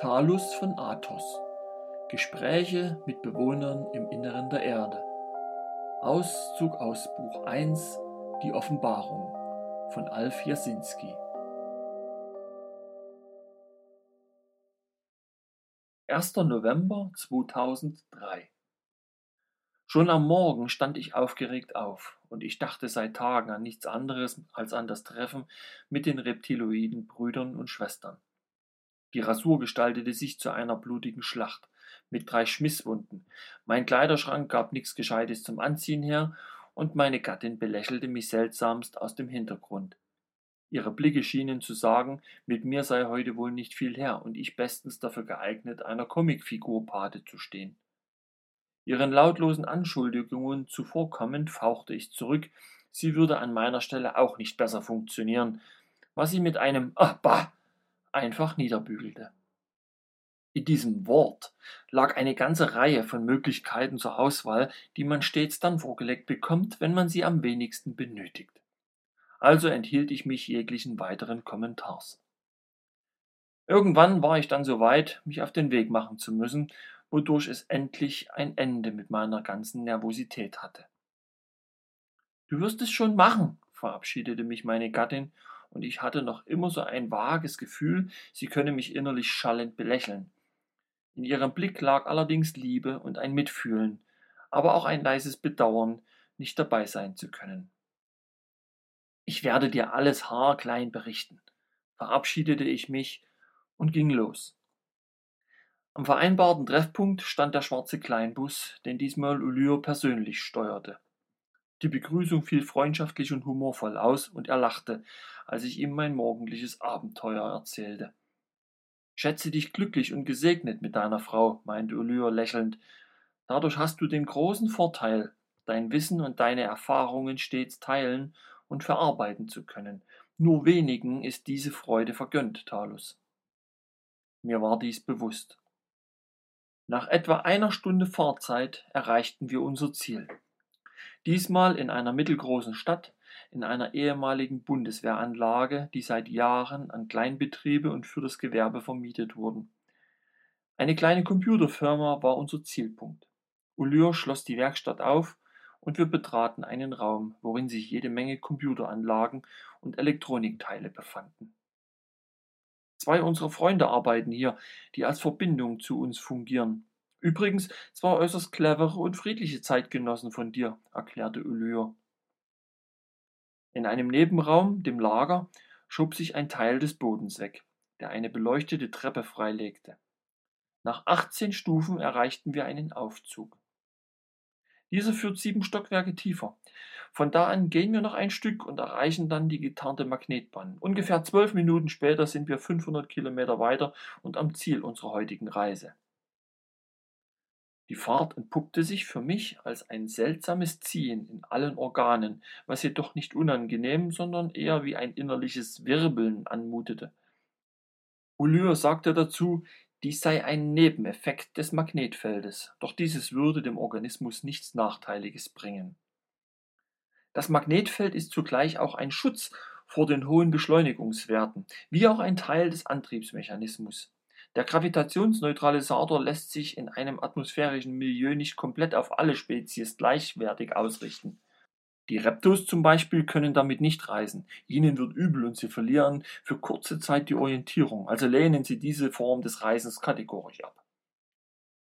Talus von Athos Gespräche mit Bewohnern im Inneren der Erde Auszug aus Buch 1 Die Offenbarung von Alf Jasinski 1. November 2003 Schon am Morgen stand ich aufgeregt auf, und ich dachte seit Tagen an nichts anderes als an das Treffen mit den reptiloiden Brüdern und Schwestern. Die Rasur gestaltete sich zu einer blutigen Schlacht mit drei Schmisswunden. Mein Kleiderschrank gab nichts Gescheites zum Anziehen her, und meine Gattin belächelte mich seltsamst aus dem Hintergrund. Ihre Blicke schienen zu sagen, mit mir sei heute wohl nicht viel her und ich bestens dafür geeignet, einer Comicfigur Pate zu stehen. Ihren lautlosen Anschuldigungen zuvorkommend fauchte ich zurück, sie würde an meiner Stelle auch nicht besser funktionieren, was sie mit einem Ah, bah einfach niederbügelte. In diesem Wort lag eine ganze Reihe von Möglichkeiten zur Auswahl, die man stets dann vorgelegt bekommt, wenn man sie am wenigsten benötigt. Also enthielt ich mich jeglichen weiteren Kommentars. Irgendwann war ich dann so weit, mich auf den Weg machen zu müssen, wodurch es endlich ein Ende mit meiner ganzen Nervosität hatte. Du wirst es schon machen, verabschiedete mich meine Gattin und ich hatte noch immer so ein vages Gefühl, sie könne mich innerlich schallend belächeln. In ihrem Blick lag allerdings Liebe und ein Mitfühlen, aber auch ein leises Bedauern, nicht dabei sein zu können. Ich werde dir alles haarklein berichten, verabschiedete ich mich und ging los. Am vereinbarten Treffpunkt stand der schwarze Kleinbus, den diesmal Ulyr persönlich steuerte. Die Begrüßung fiel freundschaftlich und humorvoll aus, und er lachte, als ich ihm mein morgendliches Abenteuer erzählte. Schätze dich glücklich und gesegnet mit deiner Frau, meinte Ulyr lächelnd. Dadurch hast du den großen Vorteil, dein Wissen und deine Erfahrungen stets teilen und verarbeiten zu können. Nur wenigen ist diese Freude vergönnt, Talus. Mir war dies bewusst. Nach etwa einer Stunde Fahrzeit erreichten wir unser Ziel. Diesmal in einer mittelgroßen Stadt, in einer ehemaligen Bundeswehranlage, die seit Jahren an Kleinbetriebe und für das Gewerbe vermietet wurden. Eine kleine Computerfirma war unser Zielpunkt. Ulyr schloss die Werkstatt auf und wir betraten einen Raum, worin sich jede Menge Computeranlagen und Elektronikteile befanden. Zwei unserer Freunde arbeiten hier, die als Verbindung zu uns fungieren. Übrigens zwei äußerst clevere und friedliche Zeitgenossen von dir, erklärte Ulyr. In einem Nebenraum, dem Lager, schob sich ein Teil des Bodens weg, der eine beleuchtete Treppe freilegte. Nach 18 Stufen erreichten wir einen Aufzug. Dieser führt sieben Stockwerke tiefer. Von da an gehen wir noch ein Stück und erreichen dann die getarnte Magnetbahn. Ungefähr zwölf Minuten später sind wir 500 Kilometer weiter und am Ziel unserer heutigen Reise. Die Fahrt entpuppte sich für mich als ein seltsames Ziehen in allen Organen, was jedoch nicht unangenehm, sondern eher wie ein innerliches Wirbeln anmutete. Ulyr sagte dazu, dies sei ein Nebeneffekt des Magnetfeldes, doch dieses würde dem Organismus nichts Nachteiliges bringen. Das Magnetfeld ist zugleich auch ein Schutz vor den hohen Beschleunigungswerten, wie auch ein Teil des Antriebsmechanismus. Der Gravitationsneutralisator lässt sich in einem atmosphärischen Milieu nicht komplett auf alle Spezies gleichwertig ausrichten. Die Reptos zum Beispiel können damit nicht reisen. Ihnen wird übel und sie verlieren für kurze Zeit die Orientierung, also lehnen sie diese Form des Reisens kategorisch ab.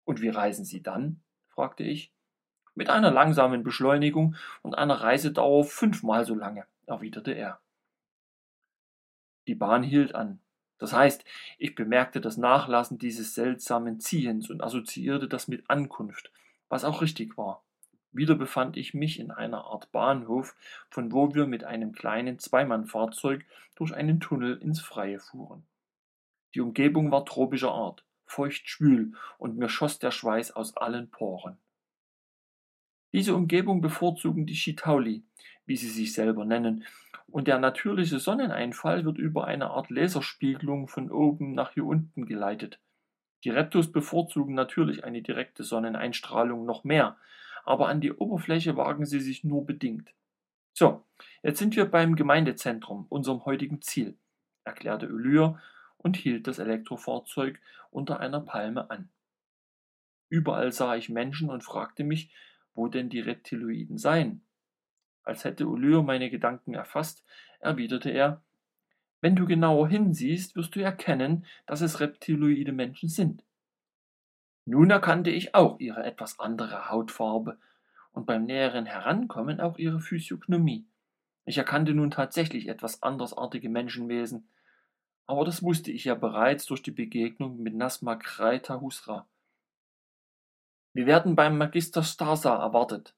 Und wie reisen sie dann? fragte ich. Mit einer langsamen Beschleunigung und einer Reisedauer fünfmal so lange, erwiderte er. Die Bahn hielt an. Das heißt, ich bemerkte das Nachlassen dieses seltsamen Ziehens und assoziierte das mit Ankunft, was auch richtig war. Wieder befand ich mich in einer Art Bahnhof, von wo wir mit einem kleinen Zweimannfahrzeug durch einen Tunnel ins Freie fuhren. Die Umgebung war tropischer Art, feucht schwül, und mir schoss der Schweiß aus allen Poren. Diese Umgebung bevorzugen die Chitauli, wie sie sich selber nennen, und der natürliche Sonneneinfall wird über eine Art Laserspiegelung von oben nach hier unten geleitet. Die Reptos bevorzugen natürlich eine direkte Sonneneinstrahlung noch mehr, aber an die Oberfläche wagen sie sich nur bedingt. So, jetzt sind wir beim Gemeindezentrum, unserem heutigen Ziel, erklärte Ulyr und hielt das Elektrofahrzeug unter einer Palme an. Überall sah ich Menschen und fragte mich, wo denn die Reptiloiden seien. Als hätte Ulyr meine Gedanken erfasst, erwiderte er, wenn du genauer hinsiehst, wirst du erkennen, dass es reptiloide Menschen sind. Nun erkannte ich auch ihre etwas andere Hautfarbe und beim näheren Herankommen auch ihre Physiognomie. Ich erkannte nun tatsächlich etwas andersartige Menschenwesen, aber das wusste ich ja bereits durch die Begegnung mit Nasma Kreita Husra. Wir werden beim Magister Stasa erwartet.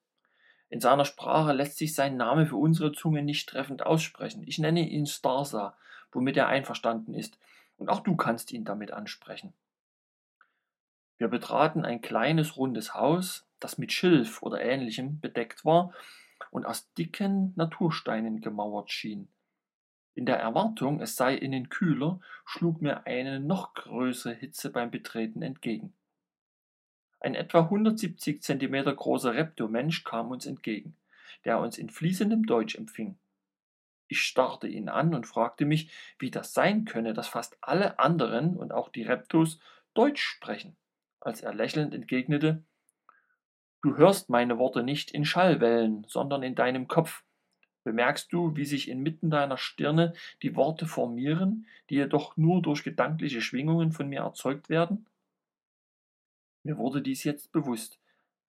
In seiner Sprache lässt sich sein Name für unsere Zunge nicht treffend aussprechen. Ich nenne ihn Starsa, womit er einverstanden ist, und auch du kannst ihn damit ansprechen. Wir betraten ein kleines rundes Haus, das mit Schilf oder ähnlichem bedeckt war und aus dicken Natursteinen gemauert schien. In der Erwartung, es sei innen kühler, schlug mir eine noch größere Hitze beim Betreten entgegen. Ein etwa 170 Zentimeter großer Reptomensch kam uns entgegen, der uns in fließendem Deutsch empfing. Ich starrte ihn an und fragte mich, wie das sein könne, dass fast alle anderen und auch die Reptos Deutsch sprechen, als er lächelnd entgegnete Du hörst meine Worte nicht in Schallwellen, sondern in deinem Kopf. Bemerkst du, wie sich inmitten deiner Stirne die Worte formieren, die jedoch nur durch gedankliche Schwingungen von mir erzeugt werden? Mir wurde dies jetzt bewusst.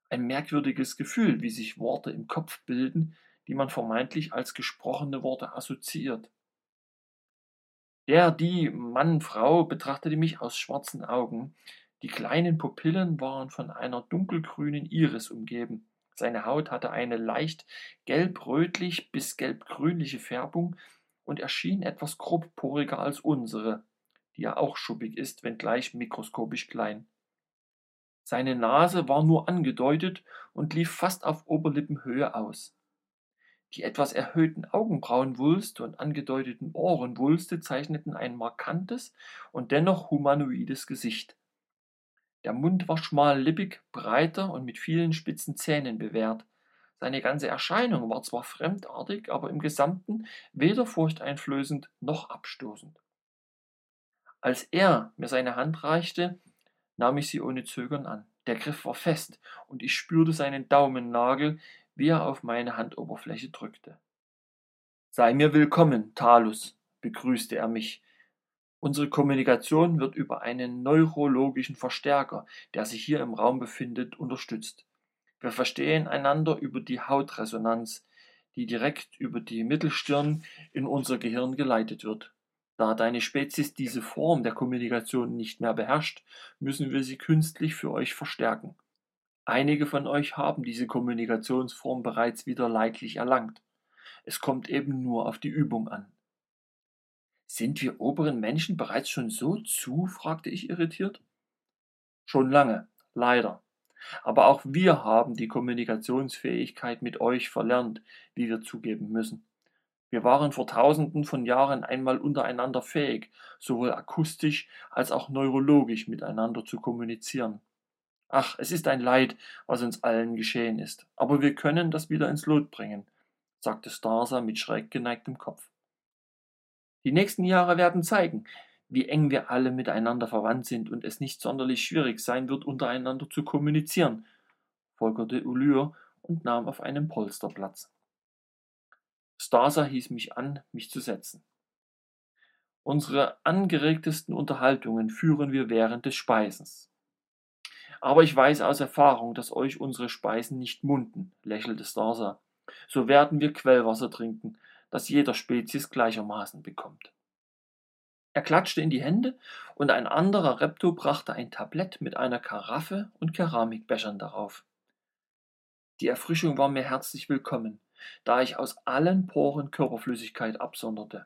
Ein merkwürdiges Gefühl, wie sich Worte im Kopf bilden, die man vermeintlich als gesprochene Worte assoziiert. Der, die Mann, Frau betrachtete mich aus schwarzen Augen. Die kleinen Pupillen waren von einer dunkelgrünen Iris umgeben. Seine Haut hatte eine leicht gelb-rötlich bis gelb-grünliche Färbung und erschien etwas grobporiger als unsere, die ja auch schuppig ist, wenngleich mikroskopisch klein. Seine Nase war nur angedeutet und lief fast auf Oberlippenhöhe aus. Die etwas erhöhten Augenbrauenwulste und angedeuteten Ohrenwulste zeichneten ein markantes und dennoch humanoides Gesicht. Der Mund war schmallippig, breiter und mit vielen spitzen Zähnen bewehrt. Seine ganze Erscheinung war zwar fremdartig, aber im Gesamten weder furchteinflößend noch abstoßend. Als er mir seine Hand reichte, nahm ich sie ohne Zögern an. Der Griff war fest und ich spürte seinen Daumennagel, wie er auf meine Handoberfläche drückte. Sei mir willkommen, Talus, begrüßte er mich. Unsere Kommunikation wird über einen neurologischen Verstärker, der sich hier im Raum befindet, unterstützt. Wir verstehen einander über die Hautresonanz, die direkt über die Mittelstirn in unser Gehirn geleitet wird. Da deine Spezies diese Form der Kommunikation nicht mehr beherrscht, müssen wir sie künstlich für euch verstärken. Einige von euch haben diese Kommunikationsform bereits wieder leidlich erlangt. Es kommt eben nur auf die Übung an. Sind wir oberen Menschen bereits schon so zu? fragte ich irritiert. Schon lange, leider. Aber auch wir haben die Kommunikationsfähigkeit mit euch verlernt, wie wir zugeben müssen. Wir waren vor tausenden von Jahren einmal untereinander fähig, sowohl akustisch als auch neurologisch miteinander zu kommunizieren. Ach, es ist ein Leid, was uns allen geschehen ist, aber wir können das wieder ins Lot bringen, sagte Starsa mit schräg geneigtem Kopf. Die nächsten Jahre werden zeigen, wie eng wir alle miteinander verwandt sind und es nicht sonderlich schwierig sein wird, untereinander zu kommunizieren, folgerte Ulyr und nahm auf einem Polster Platz. Stasa hieß mich an, mich zu setzen. Unsere angeregtesten Unterhaltungen führen wir während des Speisens. Aber ich weiß aus Erfahrung, dass euch unsere Speisen nicht munden, lächelte Starsa. So werden wir Quellwasser trinken, das jeder Spezies gleichermaßen bekommt. Er klatschte in die Hände und ein anderer Repto brachte ein Tablett mit einer Karaffe und Keramikbechern darauf. Die Erfrischung war mir herzlich willkommen da ich aus allen Poren Körperflüssigkeit absonderte.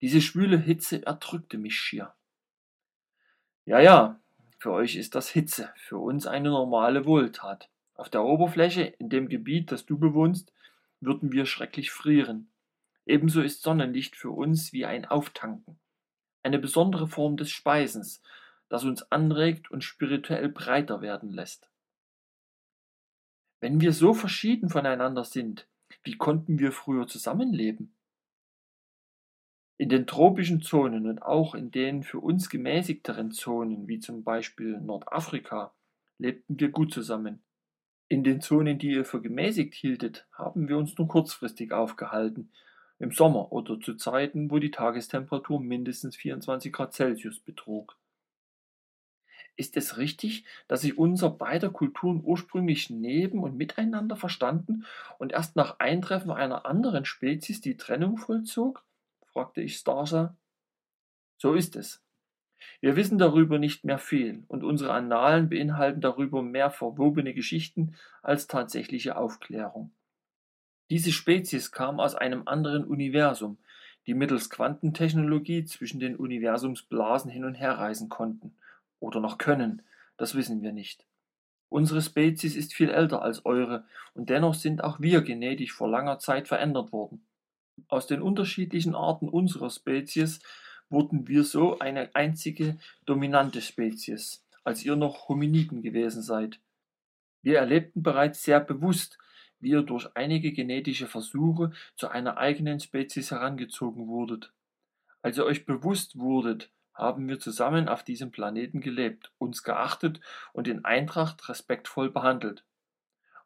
Diese schwüle Hitze erdrückte mich schier. Ja, ja, für euch ist das Hitze, für uns eine normale Wohltat. Auf der Oberfläche, in dem Gebiet, das du bewohnst, würden wir schrecklich frieren. Ebenso ist Sonnenlicht für uns wie ein Auftanken, eine besondere Form des Speisens, das uns anregt und spirituell breiter werden lässt. Wenn wir so verschieden voneinander sind, wie konnten wir früher zusammenleben? In den tropischen Zonen und auch in den für uns gemäßigteren Zonen, wie zum Beispiel Nordafrika, lebten wir gut zusammen. In den Zonen, die ihr für gemäßigt hieltet, haben wir uns nur kurzfristig aufgehalten, im Sommer oder zu Zeiten, wo die Tagestemperatur mindestens 24 Grad Celsius betrug. Ist es richtig, dass sich unser beider Kulturen ursprünglich neben und miteinander verstanden und erst nach Eintreffen einer anderen Spezies die Trennung vollzog? fragte ich Starsa. So ist es. Wir wissen darüber nicht mehr viel, und unsere Annalen beinhalten darüber mehr verwobene Geschichten als tatsächliche Aufklärung. Diese Spezies kam aus einem anderen Universum, die mittels Quantentechnologie zwischen den Universumsblasen hin und her reisen konnten oder noch können, das wissen wir nicht. Unsere Spezies ist viel älter als eure, und dennoch sind auch wir genetisch vor langer Zeit verändert worden. Aus den unterschiedlichen Arten unserer Spezies wurden wir so eine einzige dominante Spezies, als ihr noch Hominiden gewesen seid. Wir erlebten bereits sehr bewusst, wie ihr durch einige genetische Versuche zu einer eigenen Spezies herangezogen wurdet. Als ihr euch bewusst wurdet, haben wir zusammen auf diesem Planeten gelebt, uns geachtet und in Eintracht respektvoll behandelt.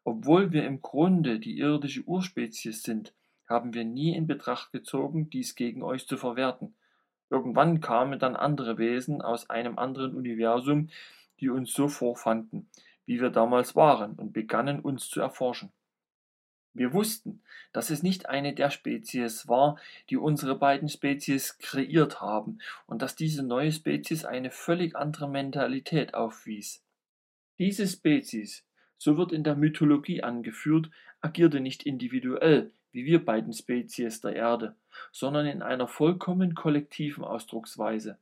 Obwohl wir im Grunde die irdische Urspezies sind, haben wir nie in Betracht gezogen, dies gegen euch zu verwerten. Irgendwann kamen dann andere Wesen aus einem anderen Universum, die uns so vorfanden, wie wir damals waren, und begannen uns zu erforschen. Wir wussten, dass es nicht eine der Spezies war, die unsere beiden Spezies kreiert haben, und dass diese neue Spezies eine völlig andere Mentalität aufwies. Diese Spezies, so wird in der Mythologie angeführt, agierte nicht individuell, wie wir beiden Spezies der Erde, sondern in einer vollkommen kollektiven Ausdrucksweise.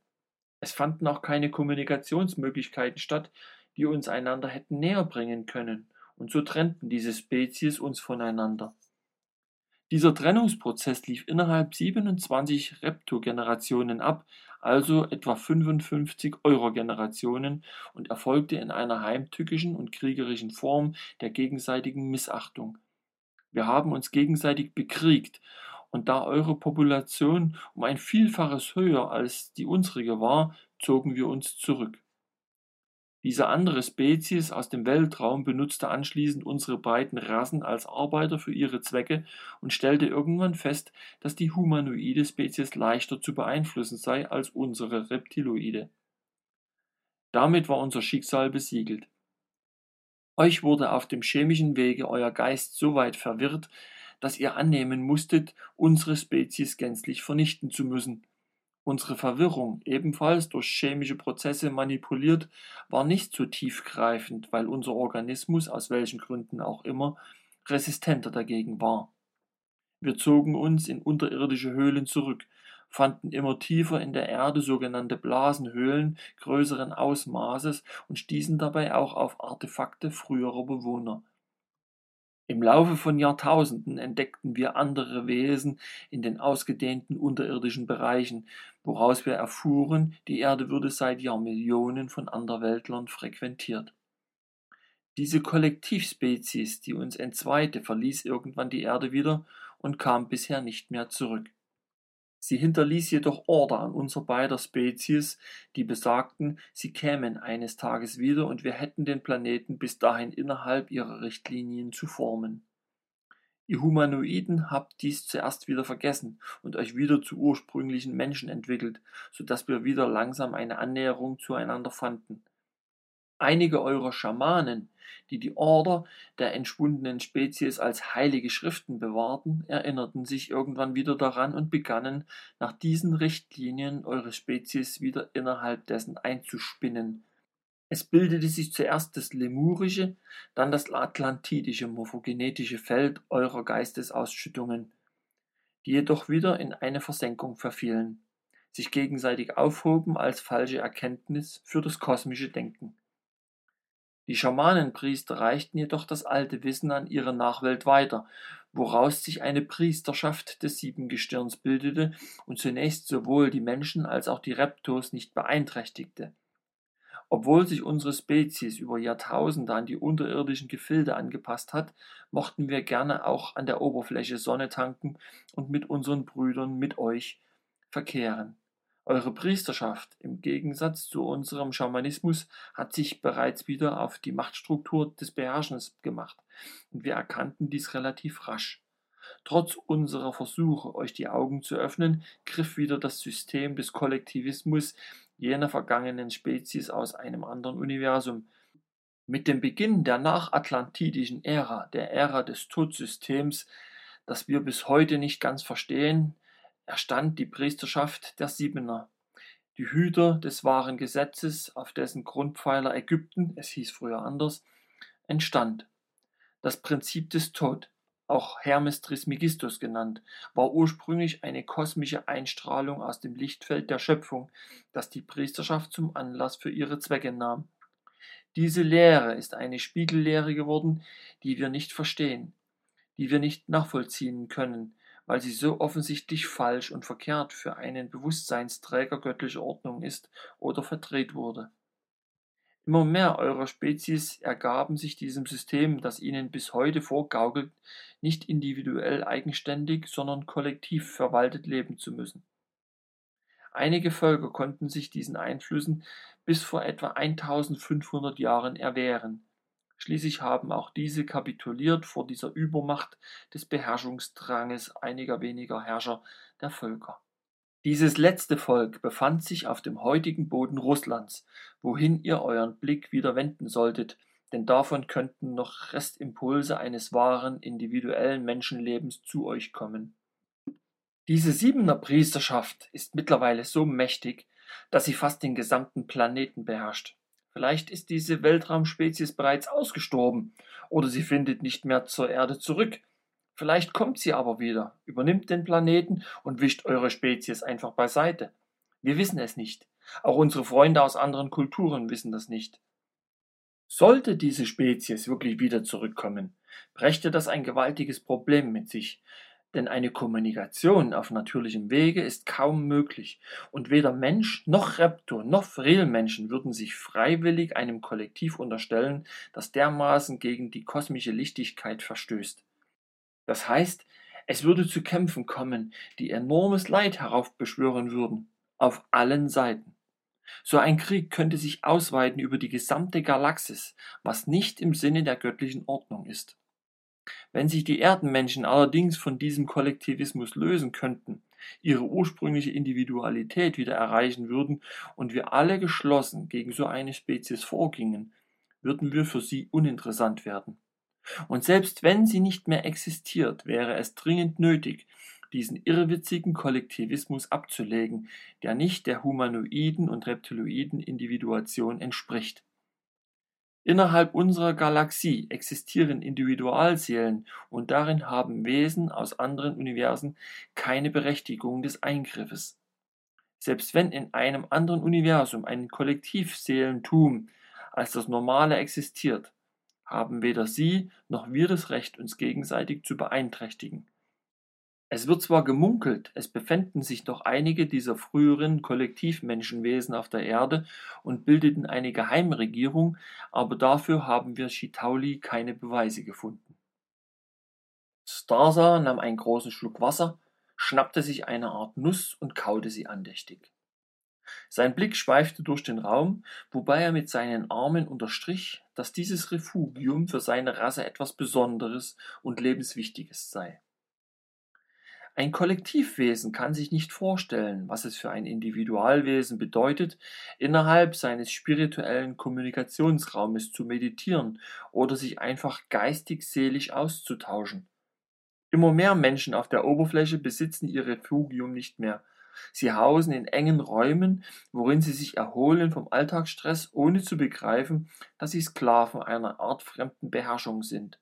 Es fanden auch keine Kommunikationsmöglichkeiten statt, die uns einander hätten näher bringen können und so trennten diese Spezies uns voneinander. Dieser Trennungsprozess lief innerhalb 27 Reptogenerationen ab, also etwa 55 Euro-Generationen, und erfolgte in einer heimtückischen und kriegerischen Form der gegenseitigen Missachtung. Wir haben uns gegenseitig bekriegt, und da eure Population um ein Vielfaches höher als die unsrige war, zogen wir uns zurück. Diese andere Spezies aus dem Weltraum benutzte anschließend unsere beiden Rassen als Arbeiter für ihre Zwecke und stellte irgendwann fest, dass die humanoide Spezies leichter zu beeinflussen sei als unsere Reptiloide. Damit war unser Schicksal besiegelt. Euch wurde auf dem chemischen Wege euer Geist so weit verwirrt, dass ihr annehmen musstet, unsere Spezies gänzlich vernichten zu müssen Unsere Verwirrung, ebenfalls durch chemische Prozesse manipuliert, war nicht so tiefgreifend, weil unser Organismus, aus welchen Gründen auch immer, resistenter dagegen war. Wir zogen uns in unterirdische Höhlen zurück, fanden immer tiefer in der Erde sogenannte Blasenhöhlen größeren Ausmaßes und stießen dabei auch auf Artefakte früherer Bewohner. Im Laufe von Jahrtausenden entdeckten wir andere Wesen in den ausgedehnten unterirdischen Bereichen, woraus wir erfuhren, die Erde würde seit Jahrmillionen von Anderweltlern frequentiert. Diese Kollektivspezies, die uns entzweite, verließ irgendwann die Erde wieder und kam bisher nicht mehr zurück. Sie hinterließ jedoch Order an unser beider Spezies, die besagten, sie kämen eines Tages wieder und wir hätten den Planeten bis dahin innerhalb ihrer Richtlinien zu formen. Ihr Humanoiden habt dies zuerst wieder vergessen und euch wieder zu ursprünglichen Menschen entwickelt, so dass wir wieder langsam eine Annäherung zueinander fanden. Einige eurer Schamanen, die die Order der entschwundenen Spezies als heilige Schriften bewahrten, erinnerten sich irgendwann wieder daran und begannen, nach diesen Richtlinien eure Spezies wieder innerhalb dessen einzuspinnen. Es bildete sich zuerst das lemurische, dann das atlantidische morphogenetische Feld eurer Geistesausschüttungen, die jedoch wieder in eine Versenkung verfielen, sich gegenseitig aufhoben als falsche Erkenntnis für das kosmische Denken. Die Schamanenpriester reichten jedoch das alte Wissen an ihre Nachwelt weiter, woraus sich eine Priesterschaft des Siebengestirns bildete und zunächst sowohl die Menschen als auch die Reptos nicht beeinträchtigte. Obwohl sich unsere Spezies über Jahrtausende an die unterirdischen Gefilde angepasst hat, mochten wir gerne auch an der Oberfläche Sonne tanken und mit unseren Brüdern, mit euch, verkehren. Eure Priesterschaft, im Gegensatz zu unserem Schamanismus, hat sich bereits wieder auf die Machtstruktur des Beherrschens gemacht, und wir erkannten dies relativ rasch. Trotz unserer Versuche, euch die Augen zu öffnen, griff wieder das System des Kollektivismus jener vergangenen Spezies aus einem anderen Universum. Mit dem Beginn der nachatlantidischen Ära, der Ära des Todsystems, das wir bis heute nicht ganz verstehen, erstand die Priesterschaft der Siebener, die Hüter des wahren Gesetzes, auf dessen Grundpfeiler Ägypten, es hieß früher anders, entstand. Das Prinzip des Tod, auch Hermes Trismegistus genannt, war ursprünglich eine kosmische Einstrahlung aus dem Lichtfeld der Schöpfung, das die Priesterschaft zum Anlass für ihre Zwecke nahm. Diese Lehre ist eine Spiegellehre geworden, die wir nicht verstehen, die wir nicht nachvollziehen können, weil sie so offensichtlich falsch und verkehrt für einen Bewusstseinsträger göttlicher Ordnung ist oder verdreht wurde. Immer mehr eurer Spezies ergaben sich diesem System, das ihnen bis heute vorgaukelt, nicht individuell eigenständig, sondern kollektiv verwaltet leben zu müssen. Einige Völker konnten sich diesen Einflüssen bis vor etwa 1500 Jahren erwehren. Schließlich haben auch diese kapituliert vor dieser Übermacht des Beherrschungsdranges einiger weniger Herrscher der Völker. Dieses letzte Volk befand sich auf dem heutigen Boden Russlands, wohin ihr euren Blick wieder wenden solltet, denn davon könnten noch Restimpulse eines wahren individuellen Menschenlebens zu euch kommen. Diese Siebener Priesterschaft ist mittlerweile so mächtig, dass sie fast den gesamten Planeten beherrscht. Vielleicht ist diese Weltraumspezies bereits ausgestorben oder sie findet nicht mehr zur Erde zurück. Vielleicht kommt sie aber wieder, übernimmt den Planeten und wischt eure Spezies einfach beiseite. Wir wissen es nicht. Auch unsere Freunde aus anderen Kulturen wissen das nicht. Sollte diese Spezies wirklich wieder zurückkommen, brächte das ein gewaltiges Problem mit sich, denn eine Kommunikation auf natürlichem Wege ist kaum möglich, und weder Mensch noch Reptor noch Frilmenschen würden sich freiwillig einem Kollektiv unterstellen, das dermaßen gegen die kosmische Lichtigkeit verstößt. Das heißt, es würde zu Kämpfen kommen, die enormes Leid heraufbeschwören würden, auf allen Seiten. So ein Krieg könnte sich ausweiten über die gesamte Galaxis, was nicht im Sinne der göttlichen Ordnung ist. Wenn sich die Erdenmenschen allerdings von diesem Kollektivismus lösen könnten, ihre ursprüngliche Individualität wieder erreichen würden und wir alle geschlossen gegen so eine Spezies vorgingen, würden wir für sie uninteressant werden. Und selbst wenn sie nicht mehr existiert, wäre es dringend nötig, diesen irrwitzigen Kollektivismus abzulegen, der nicht der humanoiden und reptiloiden Individuation entspricht. Innerhalb unserer Galaxie existieren Individualseelen und darin haben Wesen aus anderen Universen keine Berechtigung des Eingriffes. Selbst wenn in einem anderen Universum ein Kollektivseelentum als das Normale existiert, haben weder sie noch wir das Recht, uns gegenseitig zu beeinträchtigen. Es wird zwar gemunkelt, es befänden sich noch einige dieser früheren Kollektivmenschenwesen auf der Erde und bildeten eine Geheimregierung, aber dafür haben wir Chitauli keine Beweise gefunden. Starsa nahm einen großen Schluck Wasser, schnappte sich eine Art Nuss und kaute sie andächtig. Sein Blick schweifte durch den Raum, wobei er mit seinen Armen unterstrich, dass dieses Refugium für seine Rasse etwas Besonderes und Lebenswichtiges sei. Ein Kollektivwesen kann sich nicht vorstellen, was es für ein Individualwesen bedeutet, innerhalb seines spirituellen Kommunikationsraumes zu meditieren oder sich einfach geistig-seelisch auszutauschen. Immer mehr Menschen auf der Oberfläche besitzen ihr Refugium nicht mehr. Sie hausen in engen Räumen, worin sie sich erholen vom Alltagsstress, ohne zu begreifen, dass sie Sklaven einer Art fremden Beherrschung sind.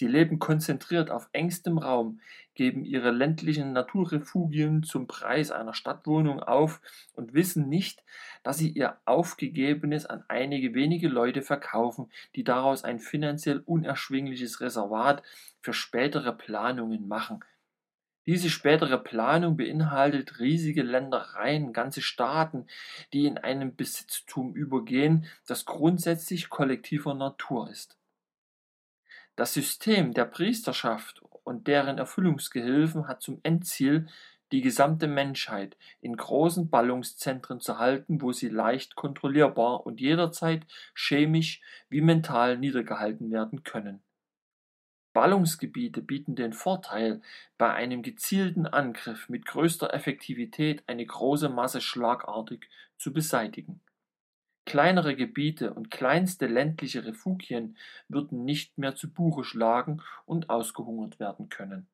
Sie leben konzentriert auf engstem Raum, geben ihre ländlichen Naturrefugien zum Preis einer Stadtwohnung auf und wissen nicht, dass sie ihr Aufgegebenes an einige wenige Leute verkaufen, die daraus ein finanziell unerschwingliches Reservat für spätere Planungen machen. Diese spätere Planung beinhaltet riesige Ländereien, ganze Staaten, die in einem Besitztum übergehen, das grundsätzlich kollektiver Natur ist. Das System der Priesterschaft und deren Erfüllungsgehilfen hat zum Endziel, die gesamte Menschheit in großen Ballungszentren zu halten, wo sie leicht kontrollierbar und jederzeit chemisch wie mental niedergehalten werden können. Ballungsgebiete bieten den Vorteil, bei einem gezielten Angriff mit größter Effektivität eine große Masse schlagartig zu beseitigen. Kleinere Gebiete und kleinste ländliche Refugien würden nicht mehr zu Buche schlagen und ausgehungert werden können.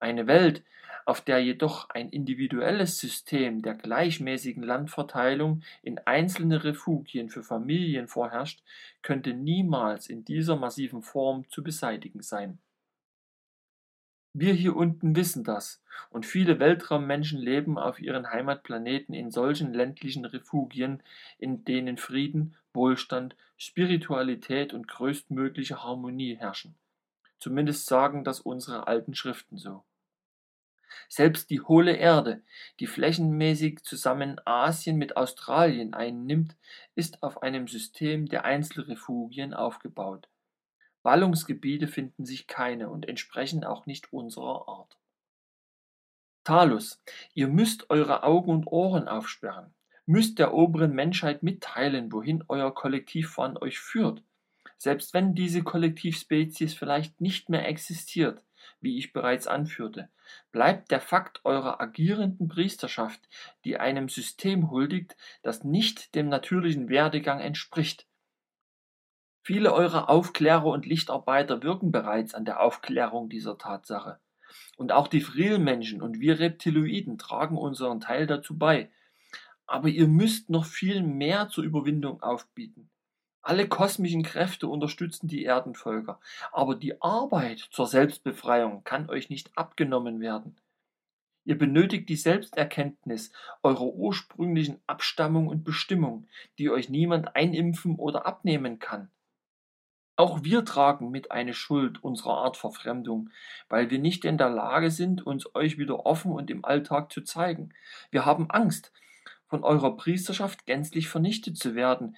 Eine Welt, auf der jedoch ein individuelles System der gleichmäßigen Landverteilung in einzelne Refugien für Familien vorherrscht, könnte niemals in dieser massiven Form zu beseitigen sein. Wir hier unten wissen das, und viele Weltraummenschen leben auf ihren Heimatplaneten in solchen ländlichen Refugien, in denen Frieden, Wohlstand, Spiritualität und größtmögliche Harmonie herrschen. Zumindest sagen das unsere alten Schriften so. Selbst die hohle Erde, die flächenmäßig zusammen Asien mit Australien einnimmt, ist auf einem System der Einzelrefugien aufgebaut. Ballungsgebiete finden sich keine und entsprechen auch nicht unserer Art. Talus, ihr müsst eure Augen und Ohren aufsperren, müsst der oberen Menschheit mitteilen, wohin euer Kollektivwahn euch führt. Selbst wenn diese Kollektivspezies vielleicht nicht mehr existiert, wie ich bereits anführte, bleibt der Fakt eurer agierenden Priesterschaft, die einem System huldigt, das nicht dem natürlichen Werdegang entspricht. Viele eurer Aufklärer und Lichtarbeiter wirken bereits an der Aufklärung dieser Tatsache. Und auch die Frilmenschen und wir Reptiloiden tragen unseren Teil dazu bei. Aber ihr müsst noch viel mehr zur Überwindung aufbieten. Alle kosmischen Kräfte unterstützen die Erdenvölker, aber die Arbeit zur Selbstbefreiung kann euch nicht abgenommen werden. Ihr benötigt die Selbsterkenntnis eurer ursprünglichen Abstammung und Bestimmung, die euch niemand einimpfen oder abnehmen kann. Auch wir tragen mit eine Schuld unserer Art Verfremdung, weil wir nicht in der Lage sind, uns euch wieder offen und im Alltag zu zeigen. Wir haben Angst, von eurer Priesterschaft gänzlich vernichtet zu werden,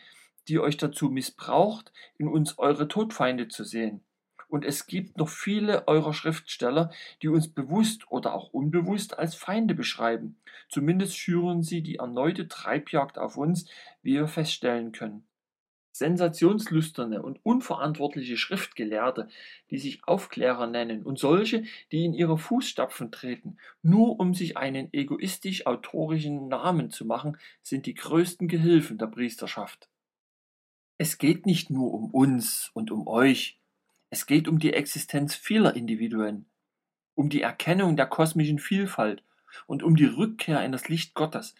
die euch dazu missbraucht, in uns eure Todfeinde zu sehen. Und es gibt noch viele eurer Schriftsteller, die uns bewusst oder auch unbewusst als Feinde beschreiben. Zumindest schüren sie die erneute Treibjagd auf uns, wie wir feststellen können. Sensationslüsterne und unverantwortliche Schriftgelehrte, die sich Aufklärer nennen, und solche, die in ihre Fußstapfen treten, nur um sich einen egoistisch-autorischen Namen zu machen, sind die größten Gehilfen der Priesterschaft. Es geht nicht nur um uns und um euch, es geht um die Existenz vieler Individuen, um die Erkennung der kosmischen Vielfalt und um die Rückkehr in das Licht Gottes.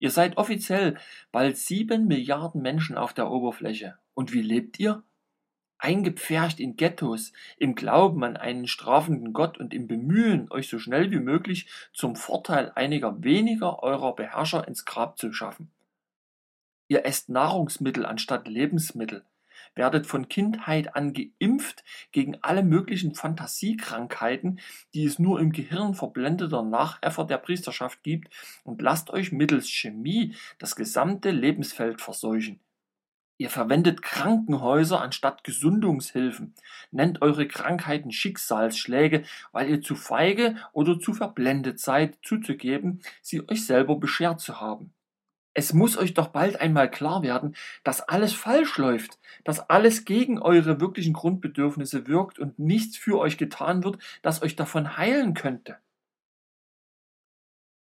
Ihr seid offiziell bald sieben Milliarden Menschen auf der Oberfläche. Und wie lebt ihr? Eingepfercht in Ghettos, im Glauben an einen strafenden Gott und im Bemühen, euch so schnell wie möglich zum Vorteil einiger weniger eurer Beherrscher ins Grab zu schaffen. Ihr esst Nahrungsmittel anstatt Lebensmittel, werdet von Kindheit an geimpft gegen alle möglichen Fantasiekrankheiten, die es nur im Gehirn verblendeter Nachäffer der Priesterschaft gibt, und lasst euch mittels Chemie das gesamte Lebensfeld verseuchen. Ihr verwendet Krankenhäuser anstatt Gesundungshilfen, nennt eure Krankheiten Schicksalsschläge, weil ihr zu feige oder zu verblendet seid, zuzugeben, sie euch selber beschert zu haben. Es muss euch doch bald einmal klar werden, dass alles falsch läuft, dass alles gegen eure wirklichen Grundbedürfnisse wirkt und nichts für euch getan wird, das euch davon heilen könnte.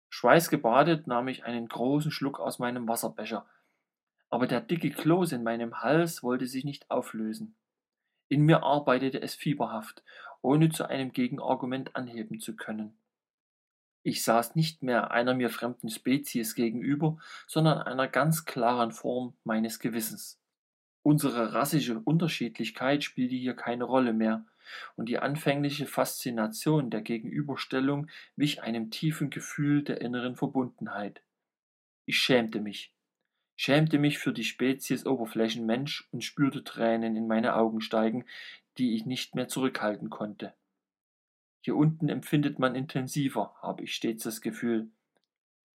Schweißgebadet nahm ich einen großen Schluck aus meinem Wasserbecher, aber der dicke Kloß in meinem Hals wollte sich nicht auflösen. In mir arbeitete es fieberhaft, ohne zu einem Gegenargument anheben zu können. Ich saß nicht mehr einer mir fremden Spezies gegenüber, sondern einer ganz klaren Form meines Gewissens. Unsere rassische Unterschiedlichkeit spielte hier keine Rolle mehr, und die anfängliche Faszination der Gegenüberstellung wich einem tiefen Gefühl der inneren Verbundenheit. Ich schämte mich, schämte mich für die Spezies Oberflächenmensch und spürte Tränen in meine Augen steigen, die ich nicht mehr zurückhalten konnte. Hier unten empfindet man intensiver, habe ich stets das Gefühl.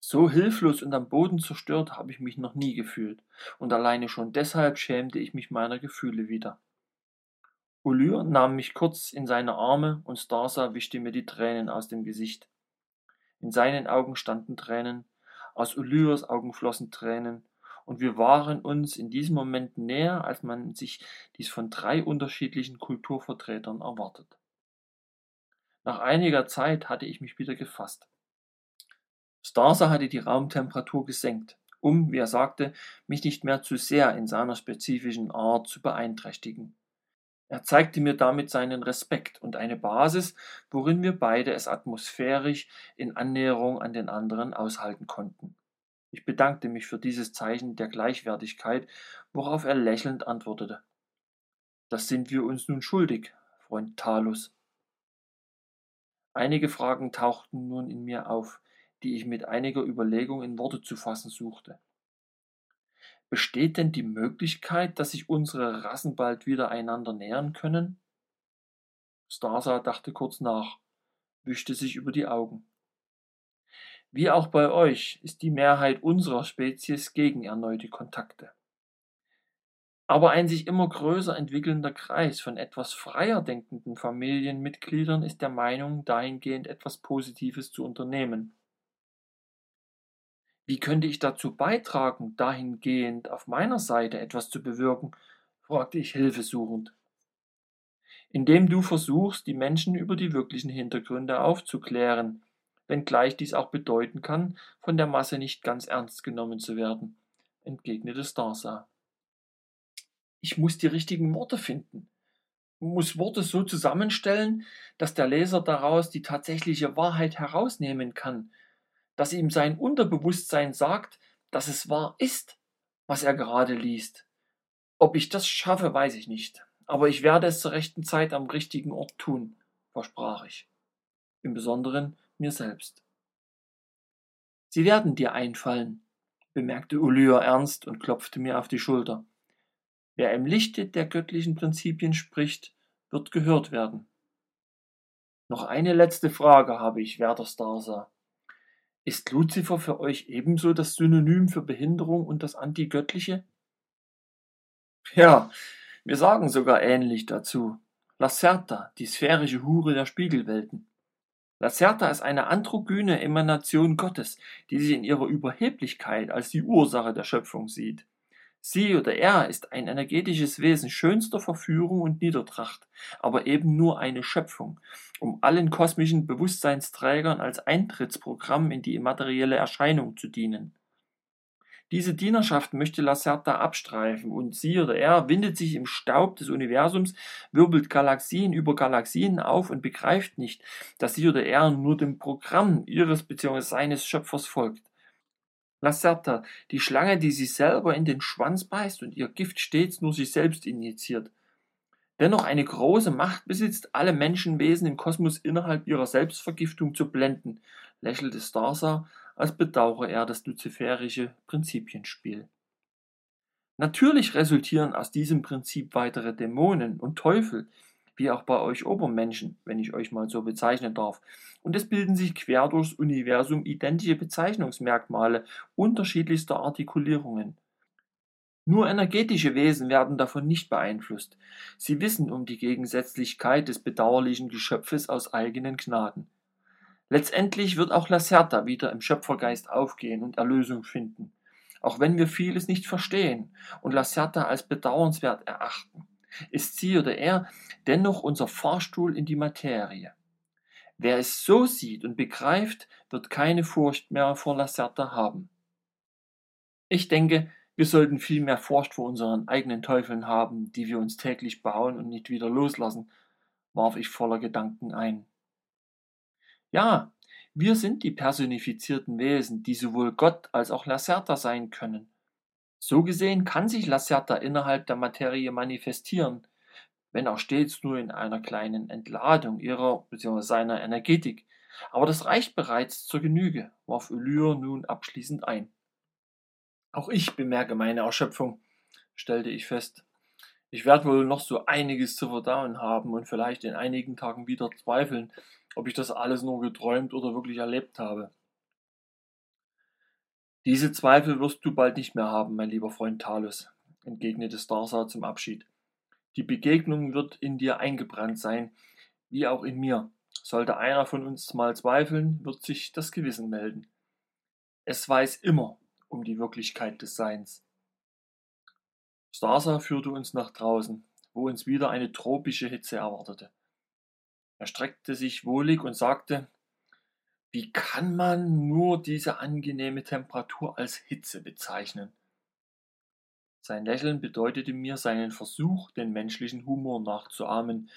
So hilflos und am Boden zerstört habe ich mich noch nie gefühlt, und alleine schon deshalb schämte ich mich meiner Gefühle wieder. Ulyr nahm mich kurz in seine Arme und Starsa wischte mir die Tränen aus dem Gesicht. In seinen Augen standen Tränen, aus Ulyos Augen flossen Tränen, und wir waren uns in diesem Moment näher, als man sich dies von drei unterschiedlichen Kulturvertretern erwartet. Nach einiger Zeit hatte ich mich wieder gefasst. Starser hatte die Raumtemperatur gesenkt, um, wie er sagte, mich nicht mehr zu sehr in seiner spezifischen Art zu beeinträchtigen. Er zeigte mir damit seinen Respekt und eine Basis, worin wir beide es atmosphärisch in Annäherung an den anderen aushalten konnten. Ich bedankte mich für dieses Zeichen der Gleichwertigkeit, worauf er lächelnd antwortete. Das sind wir uns nun schuldig, Freund Talus. Einige Fragen tauchten nun in mir auf, die ich mit einiger Überlegung in Worte zu fassen suchte. Besteht denn die Möglichkeit, dass sich unsere Rassen bald wieder einander nähern können? Starsa dachte kurz nach, wischte sich über die Augen. Wie auch bei euch ist die Mehrheit unserer Spezies gegen erneute Kontakte. Aber ein sich immer größer entwickelnder Kreis von etwas freier denkenden Familienmitgliedern ist der Meinung, dahingehend etwas Positives zu unternehmen. Wie könnte ich dazu beitragen, dahingehend auf meiner Seite etwas zu bewirken? fragte ich hilfesuchend. Indem du versuchst, die Menschen über die wirklichen Hintergründe aufzuklären, wenngleich dies auch bedeuten kann, von der Masse nicht ganz ernst genommen zu werden, entgegnete Starsa. Ich muss die richtigen Worte finden, muss Worte so zusammenstellen, dass der Leser daraus die tatsächliche Wahrheit herausnehmen kann, dass ihm sein Unterbewusstsein sagt, dass es wahr ist, was er gerade liest. Ob ich das schaffe, weiß ich nicht, aber ich werde es zur rechten Zeit am richtigen Ort tun, versprach ich. Im Besonderen mir selbst. Sie werden dir einfallen, bemerkte Ulyr ernst und klopfte mir auf die Schulter. Wer im Lichte der göttlichen Prinzipien spricht, wird gehört werden. Noch eine letzte Frage habe ich, werter Starsa. Ist Luzifer für euch ebenso das Synonym für Behinderung und das Antigöttliche? Ja, wir sagen sogar ähnlich dazu. Lacerta, die sphärische Hure der Spiegelwelten. Lacerta ist eine androgyne Emanation Gottes, die sich in ihrer Überheblichkeit als die Ursache der Schöpfung sieht. Sie oder er ist ein energetisches Wesen schönster Verführung und Niedertracht, aber eben nur eine Schöpfung, um allen kosmischen Bewusstseinsträgern als Eintrittsprogramm in die immaterielle Erscheinung zu dienen. Diese Dienerschaft möchte Lacerta abstreifen und sie oder er windet sich im Staub des Universums, wirbelt Galaxien über Galaxien auf und begreift nicht, dass sie oder er nur dem Programm ihres bzw. seines Schöpfers folgt. Lacerta, die Schlange, die sich selber in den Schwanz beißt und ihr Gift stets nur sich selbst injiziert. Dennoch eine große Macht besitzt, alle Menschenwesen im Kosmos innerhalb ihrer Selbstvergiftung zu blenden, lächelte Starsa als bedauere er das luziferische Prinzipienspiel. Natürlich resultieren aus diesem Prinzip weitere Dämonen und Teufel, wie auch bei euch Obermenschen, wenn ich euch mal so bezeichnen darf. Und es bilden sich quer durchs Universum identische Bezeichnungsmerkmale unterschiedlichster Artikulierungen. Nur energetische Wesen werden davon nicht beeinflusst. Sie wissen um die Gegensätzlichkeit des bedauerlichen Geschöpfes aus eigenen Gnaden. Letztendlich wird auch Lacerta wieder im Schöpfergeist aufgehen und Erlösung finden, auch wenn wir vieles nicht verstehen und Lacerta als bedauernswert erachten, ist sie oder er dennoch unser Fahrstuhl in die Materie. Wer es so sieht und begreift, wird keine Furcht mehr vor Lacerta haben. Ich denke, wir sollten viel mehr Furcht vor unseren eigenen Teufeln haben, die wir uns täglich bauen und nicht wieder loslassen, warf ich voller Gedanken ein. Ja, wir sind die personifizierten Wesen, die sowohl Gott als auch Lacerta sein können. So gesehen kann sich Lacerta innerhalb der Materie manifestieren, wenn auch stets nur in einer kleinen Entladung ihrer bzw. seiner Energetik. Aber das reicht bereits zur Genüge, warf Ulyr nun abschließend ein. Auch ich bemerke meine Erschöpfung, stellte ich fest. Ich werde wohl noch so einiges zu verdauen haben und vielleicht in einigen Tagen wieder zweifeln, ob ich das alles nur geträumt oder wirklich erlebt habe. Diese Zweifel wirst du bald nicht mehr haben, mein lieber Freund Talus, entgegnete Starsa zum Abschied. Die Begegnung wird in dir eingebrannt sein, wie auch in mir, Sollte einer von uns mal zweifeln, wird sich das Gewissen melden. Es weiß immer um die Wirklichkeit des Seins. Stasa führte uns nach draußen, wo uns wieder eine tropische Hitze erwartete. Er streckte sich wohlig und sagte, wie kann man nur diese angenehme Temperatur als Hitze bezeichnen? Sein Lächeln bedeutete mir seinen Versuch, den menschlichen Humor nachzuahmen.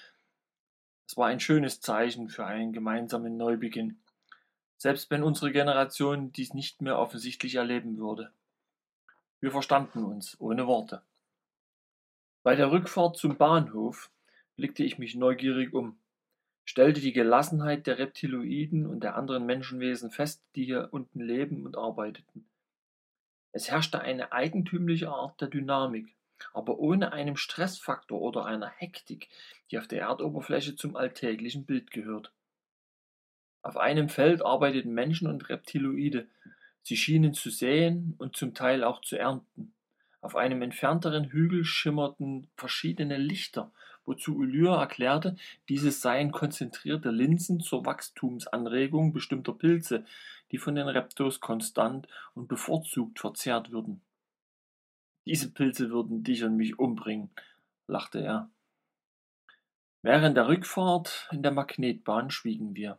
Es war ein schönes Zeichen für einen gemeinsamen Neubeginn, selbst wenn unsere Generation dies nicht mehr offensichtlich erleben würde. Wir verstanden uns ohne Worte. Bei der Rückfahrt zum Bahnhof blickte ich mich neugierig um stellte die Gelassenheit der Reptiloiden und der anderen Menschenwesen fest, die hier unten leben und arbeiteten. Es herrschte eine eigentümliche Art der Dynamik, aber ohne einen Stressfaktor oder einer Hektik, die auf der Erdoberfläche zum alltäglichen Bild gehört. Auf einem Feld arbeiteten Menschen und Reptiloide, sie schienen zu säen und zum Teil auch zu ernten. Auf einem entfernteren Hügel schimmerten verschiedene Lichter wozu Ulyr erklärte, dieses seien konzentrierte Linsen zur Wachstumsanregung bestimmter Pilze, die von den Reptos konstant und bevorzugt verzehrt würden. Diese Pilze würden dich und mich umbringen, lachte er. Während der Rückfahrt in der Magnetbahn schwiegen wir.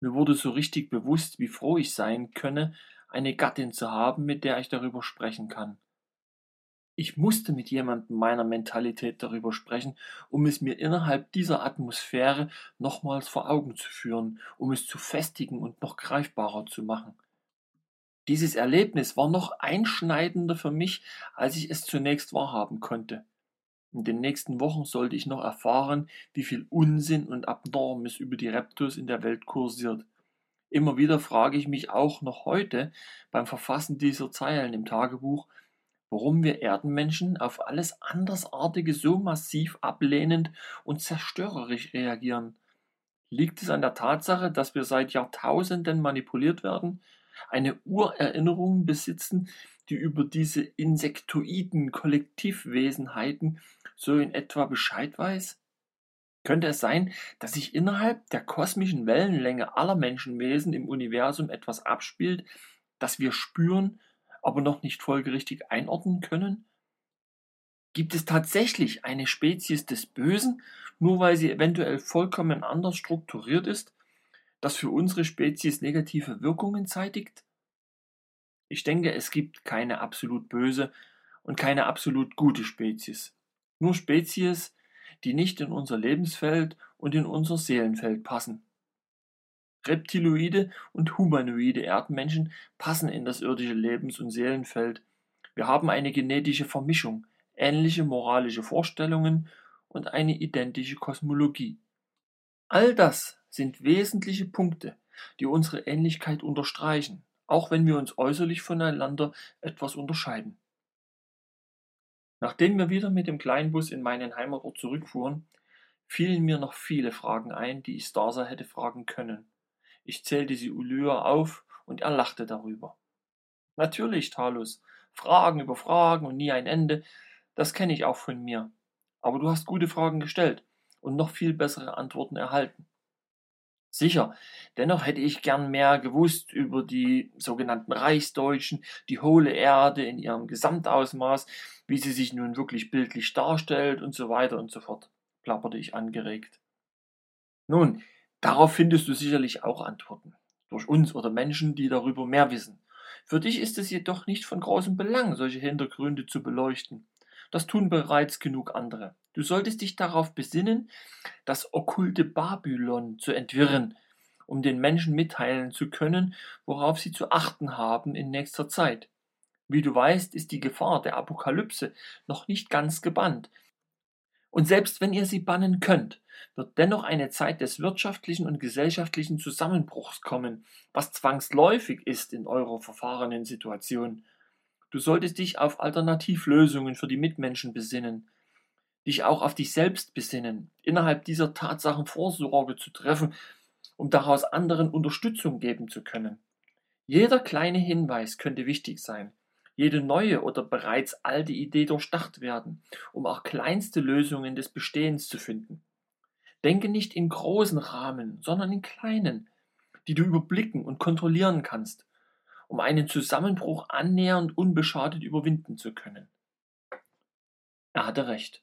Mir wurde so richtig bewusst, wie froh ich sein könne, eine Gattin zu haben, mit der ich darüber sprechen kann. Ich musste mit jemandem meiner Mentalität darüber sprechen, um es mir innerhalb dieser Atmosphäre nochmals vor Augen zu führen, um es zu festigen und noch greifbarer zu machen. Dieses Erlebnis war noch einschneidender für mich, als ich es zunächst wahrhaben konnte. In den nächsten Wochen sollte ich noch erfahren, wie viel Unsinn und Abnormes über die Reptos in der Welt kursiert. Immer wieder frage ich mich auch noch heute beim Verfassen dieser Zeilen im Tagebuch, warum wir Erdenmenschen auf alles Andersartige so massiv ablehnend und zerstörerisch reagieren. Liegt es an der Tatsache, dass wir seit Jahrtausenden manipuliert werden, eine Urerinnerung besitzen, die über diese insektoiden Kollektivwesenheiten so in etwa Bescheid weiß? Könnte es sein, dass sich innerhalb der kosmischen Wellenlänge aller Menschenwesen im Universum etwas abspielt, das wir spüren aber noch nicht folgerichtig einordnen können? Gibt es tatsächlich eine Spezies des Bösen, nur weil sie eventuell vollkommen anders strukturiert ist, das für unsere Spezies negative Wirkungen zeitigt? Ich denke, es gibt keine absolut böse und keine absolut gute Spezies. Nur Spezies, die nicht in unser Lebensfeld und in unser Seelenfeld passen. Reptiloide und humanoide Erdmenschen passen in das irdische Lebens- und Seelenfeld. Wir haben eine genetische Vermischung, ähnliche moralische Vorstellungen und eine identische Kosmologie. All das sind wesentliche Punkte, die unsere Ähnlichkeit unterstreichen, auch wenn wir uns äußerlich voneinander etwas unterscheiden. Nachdem wir wieder mit dem Kleinbus in meinen Heimatort zurückfuhren, fielen mir noch viele Fragen ein, die ich Starsa hätte fragen können. Ich zählte sie Ulyr auf, und er lachte darüber. Natürlich, Talus, Fragen über Fragen und nie ein Ende, das kenne ich auch von mir. Aber du hast gute Fragen gestellt und noch viel bessere Antworten erhalten. Sicher, dennoch hätte ich gern mehr gewusst über die sogenannten Reichsdeutschen, die hohle Erde in ihrem Gesamtausmaß, wie sie sich nun wirklich bildlich darstellt und so weiter und so fort, plapperte ich angeregt. Nun, Darauf findest du sicherlich auch Antworten. Durch uns oder Menschen, die darüber mehr wissen. Für dich ist es jedoch nicht von großem Belang, solche Hintergründe zu beleuchten. Das tun bereits genug andere. Du solltest dich darauf besinnen, das okkulte Babylon zu entwirren, um den Menschen mitteilen zu können, worauf sie zu achten haben in nächster Zeit. Wie du weißt, ist die Gefahr der Apokalypse noch nicht ganz gebannt, und selbst wenn ihr sie bannen könnt, wird dennoch eine Zeit des wirtschaftlichen und gesellschaftlichen Zusammenbruchs kommen, was zwangsläufig ist in eurer verfahrenen Situation. Du solltest dich auf Alternativlösungen für die Mitmenschen besinnen, dich auch auf dich selbst besinnen, innerhalb dieser Tatsachen Vorsorge zu treffen, um daraus anderen Unterstützung geben zu können. Jeder kleine Hinweis könnte wichtig sein jede neue oder bereits alte Idee durchdacht werden, um auch kleinste Lösungen des Bestehens zu finden. Denke nicht in großen Rahmen, sondern in kleinen, die du überblicken und kontrollieren kannst, um einen Zusammenbruch annähernd unbeschadet überwinden zu können. Er hatte recht.